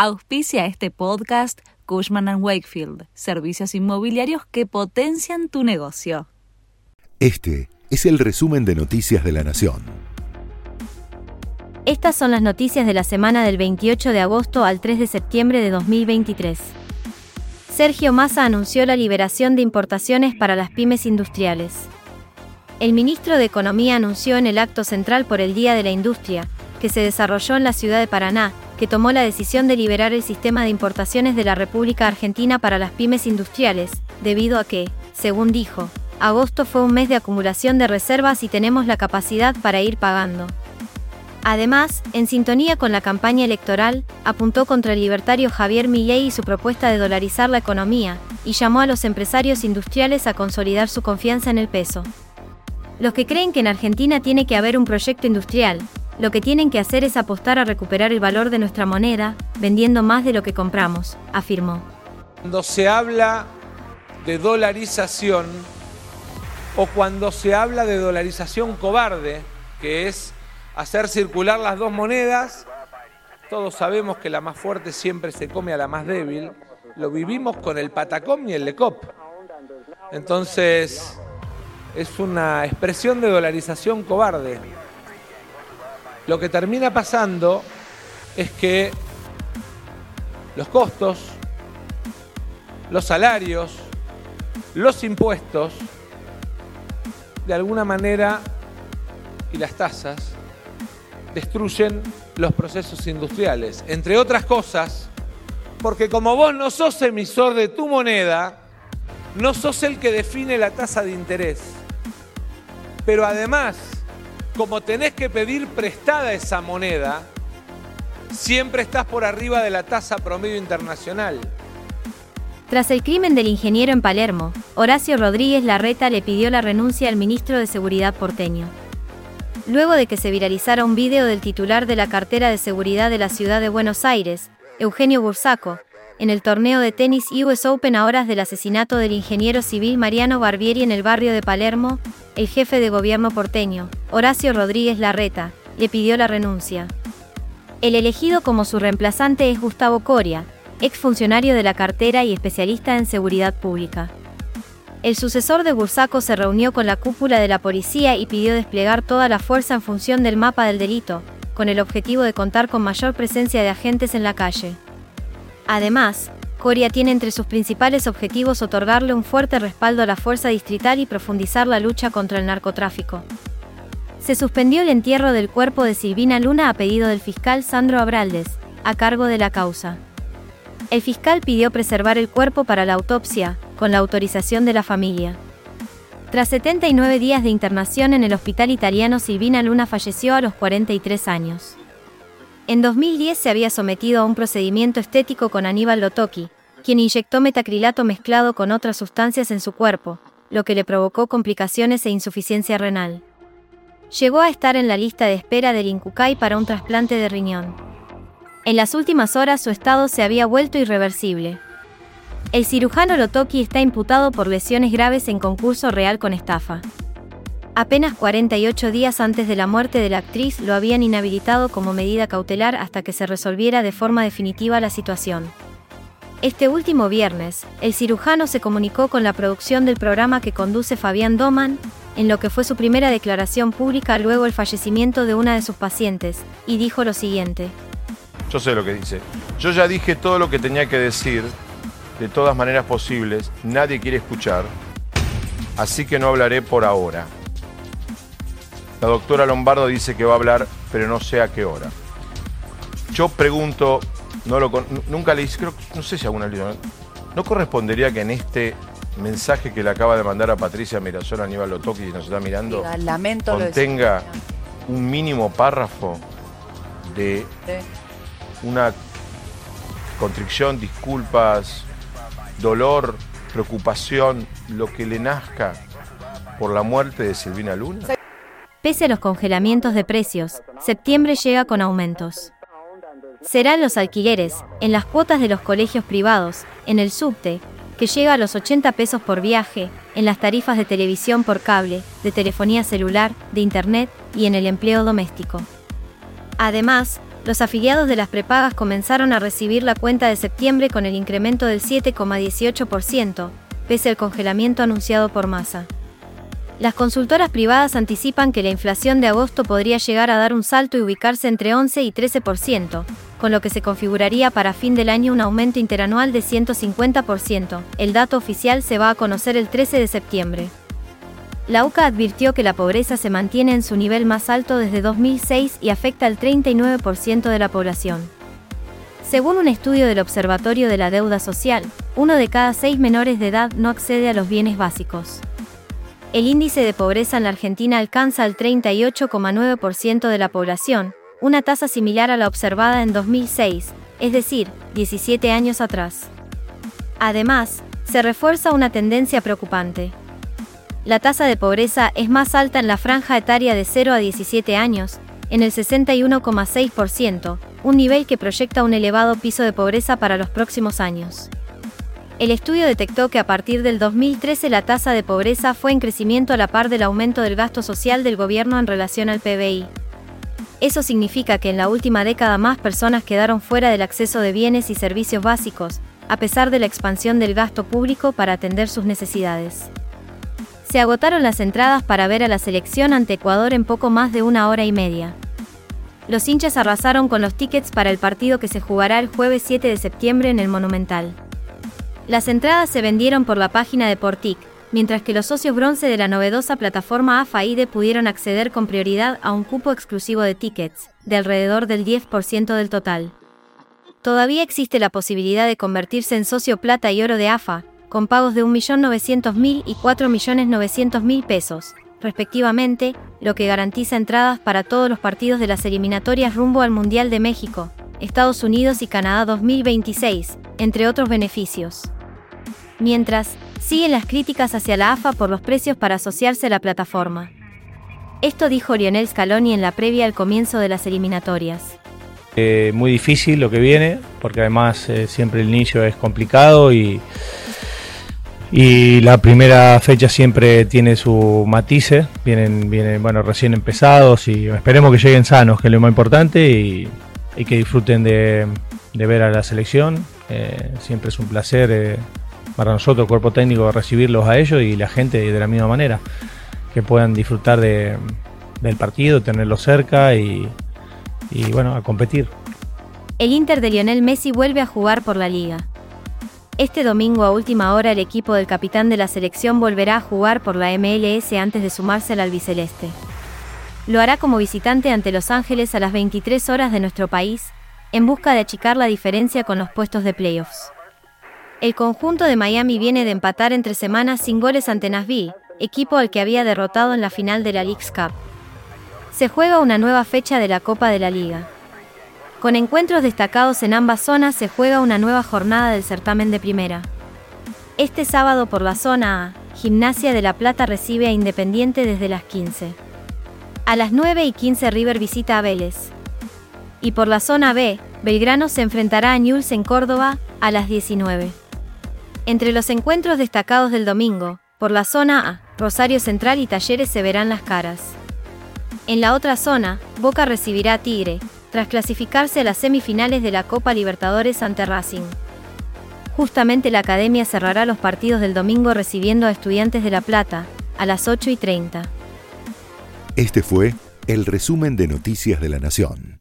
Auspicia este podcast Cushman ⁇ Wakefield, servicios inmobiliarios que potencian tu negocio. Este es el resumen de Noticias de la Nación. Estas son las noticias de la semana del 28 de agosto al 3 de septiembre de 2023. Sergio Massa anunció la liberación de importaciones para las pymes industriales. El ministro de Economía anunció en el acto central por el Día de la Industria, que se desarrolló en la ciudad de Paraná, que tomó la decisión de liberar el sistema de importaciones de la República Argentina para las pymes industriales, debido a que, según dijo, agosto fue un mes de acumulación de reservas y tenemos la capacidad para ir pagando. Además, en sintonía con la campaña electoral, apuntó contra el libertario Javier Milei y su propuesta de dolarizar la economía, y llamó a los empresarios industriales a consolidar su confianza en el peso. Los que creen que en Argentina tiene que haber un proyecto industrial, lo que tienen que hacer es apostar a recuperar el valor de nuestra moneda, vendiendo más de lo que compramos, afirmó. Cuando se habla de dolarización o cuando se habla de dolarización cobarde, que es hacer circular las dos monedas, todos sabemos que la más fuerte siempre se come a la más débil, lo vivimos con el Patacom y el Lecop. Entonces, es una expresión de dolarización cobarde. Lo que termina pasando es que los costos, los salarios, los impuestos, de alguna manera, y las tasas, destruyen los procesos industriales. Entre otras cosas, porque como vos no sos emisor de tu moneda, no sos el que define la tasa de interés. Pero además, como tenés que pedir prestada esa moneda, siempre estás por arriba de la tasa promedio internacional. Tras el crimen del ingeniero en Palermo, Horacio Rodríguez Larreta le pidió la renuncia al ministro de Seguridad porteño. Luego de que se viralizara un video del titular de la cartera de seguridad de la ciudad de Buenos Aires, Eugenio Bursaco, en el torneo de tenis US Open a horas del asesinato del ingeniero civil Mariano Barbieri en el barrio de Palermo, el jefe de gobierno porteño, Horacio Rodríguez Larreta, le pidió la renuncia. El elegido como su reemplazante es Gustavo Coria, exfuncionario de la cartera y especialista en seguridad pública. El sucesor de Bursaco se reunió con la cúpula de la policía y pidió desplegar toda la fuerza en función del mapa del delito, con el objetivo de contar con mayor presencia de agentes en la calle. Además, Coria tiene entre sus principales objetivos otorgarle un fuerte respaldo a la fuerza distrital y profundizar la lucha contra el narcotráfico. Se suspendió el entierro del cuerpo de Silvina Luna a pedido del fiscal Sandro Abraldes, a cargo de la causa. El fiscal pidió preservar el cuerpo para la autopsia, con la autorización de la familia. Tras 79 días de internación en el hospital italiano, Silvina Luna falleció a los 43 años. En 2010 se había sometido a un procedimiento estético con Aníbal Lotoki, quien inyectó metacrilato mezclado con otras sustancias en su cuerpo, lo que le provocó complicaciones e insuficiencia renal. Llegó a estar en la lista de espera del Incucay para un trasplante de riñón. En las últimas horas su estado se había vuelto irreversible. El cirujano Lotoki está imputado por lesiones graves en concurso real con estafa. Apenas 48 días antes de la muerte de la actriz lo habían inhabilitado como medida cautelar hasta que se resolviera de forma definitiva la situación. Este último viernes, el cirujano se comunicó con la producción del programa que conduce Fabián Doman, en lo que fue su primera declaración pública luego el fallecimiento de una de sus pacientes, y dijo lo siguiente. Yo sé lo que dice. Yo ya dije todo lo que tenía que decir, de todas maneras posibles, nadie quiere escuchar, así que no hablaré por ahora. La doctora Lombardo dice que va a hablar, pero no sé a qué hora. Yo pregunto, no lo, nunca le hice, creo, no sé si alguna ¿no? ¿no correspondería que en este mensaje que le acaba de mandar a Patricia Mirasol, Aníbal Lotoki, y nos está mirando, Lamento contenga un mínimo párrafo de una contrición, disculpas, dolor, preocupación, lo que le nazca por la muerte de Silvina Luna? Pese a los congelamientos de precios, septiembre llega con aumentos. Serán los alquileres, en las cuotas de los colegios privados, en el subte, que llega a los 80 pesos por viaje, en las tarifas de televisión por cable, de telefonía celular, de internet y en el empleo doméstico. Además, los afiliados de las prepagas comenzaron a recibir la cuenta de septiembre con el incremento del 7,18%, pese al congelamiento anunciado por Massa. Las consultoras privadas anticipan que la inflación de agosto podría llegar a dar un salto y ubicarse entre 11 y 13%, con lo que se configuraría para fin del año un aumento interanual de 150%. El dato oficial se va a conocer el 13 de septiembre. La UCA advirtió que la pobreza se mantiene en su nivel más alto desde 2006 y afecta al 39% de la población. Según un estudio del Observatorio de la Deuda Social, uno de cada seis menores de edad no accede a los bienes básicos. El índice de pobreza en la Argentina alcanza el 38,9% de la población, una tasa similar a la observada en 2006, es decir, 17 años atrás. Además, se refuerza una tendencia preocupante. La tasa de pobreza es más alta en la franja etaria de 0 a 17 años, en el 61,6%, un nivel que proyecta un elevado piso de pobreza para los próximos años. El estudio detectó que a partir del 2013 la tasa de pobreza fue en crecimiento a la par del aumento del gasto social del gobierno en relación al PBI. Eso significa que en la última década más personas quedaron fuera del acceso de bienes y servicios básicos, a pesar de la expansión del gasto público para atender sus necesidades. Se agotaron las entradas para ver a la selección ante Ecuador en poco más de una hora y media. Los hinchas arrasaron con los tickets para el partido que se jugará el jueves 7 de septiembre en el Monumental. Las entradas se vendieron por la página de Portic, mientras que los socios bronce de la novedosa plataforma AFAIDE pudieron acceder con prioridad a un cupo exclusivo de tickets, de alrededor del 10% del total. Todavía existe la posibilidad de convertirse en socio plata y oro de AFA, con pagos de 1.900.000 y 4.900.000 pesos, respectivamente, lo que garantiza entradas para todos los partidos de las eliminatorias rumbo al Mundial de México, Estados Unidos y Canadá 2026, entre otros beneficios. Mientras, siguen las críticas hacia la AFA por los precios para asociarse a la plataforma. Esto dijo Lionel Scaloni en la previa al comienzo de las eliminatorias. Eh, muy difícil lo que viene, porque además eh, siempre el inicio es complicado y, y la primera fecha siempre tiene su matice, vienen, vienen bueno, recién empezados y esperemos que lleguen sanos, que es lo más importante, y, que disfruten de, ver a la selección. Eh, siempre es un placer para nosotros, cuerpo técnico, recibirlos a ellos y la gente de la misma manera. Que puedan disfrutar de, del partido, tenerlos cerca y, y bueno, a competir. El Inter de Lionel Messi vuelve a jugar por la liga. Este domingo a última hora el equipo del capitán de la selección volverá a jugar por la MLS antes de sumarse al albiceleste. Lo hará como visitante ante Los Ángeles a las 23 horas de nuestro país, en busca de achicar la diferencia con los puestos de playoffs. El conjunto de Miami viene de empatar entre semanas sin goles ante Nashville, equipo al que había derrotado en la final de la League's Cup. Se juega una nueva fecha de la Copa de la Liga. Con encuentros destacados en ambas zonas se juega una nueva jornada del certamen de primera. Este sábado por la zona A, Gimnasia de La Plata recibe a Independiente desde las 15. A las 9 y 15 River visita a Vélez. Y por la zona B, Belgrano se enfrentará a Newell's en Córdoba a las 19. Entre los encuentros destacados del domingo, por la zona A, Rosario Central y Talleres se verán las caras. En la otra zona, Boca recibirá a Tigre, tras clasificarse a las semifinales de la Copa Libertadores ante Racing. Justamente la Academia cerrará los partidos del domingo recibiendo a Estudiantes de La Plata, a las 8 y 30. Este fue el resumen de Noticias de la Nación.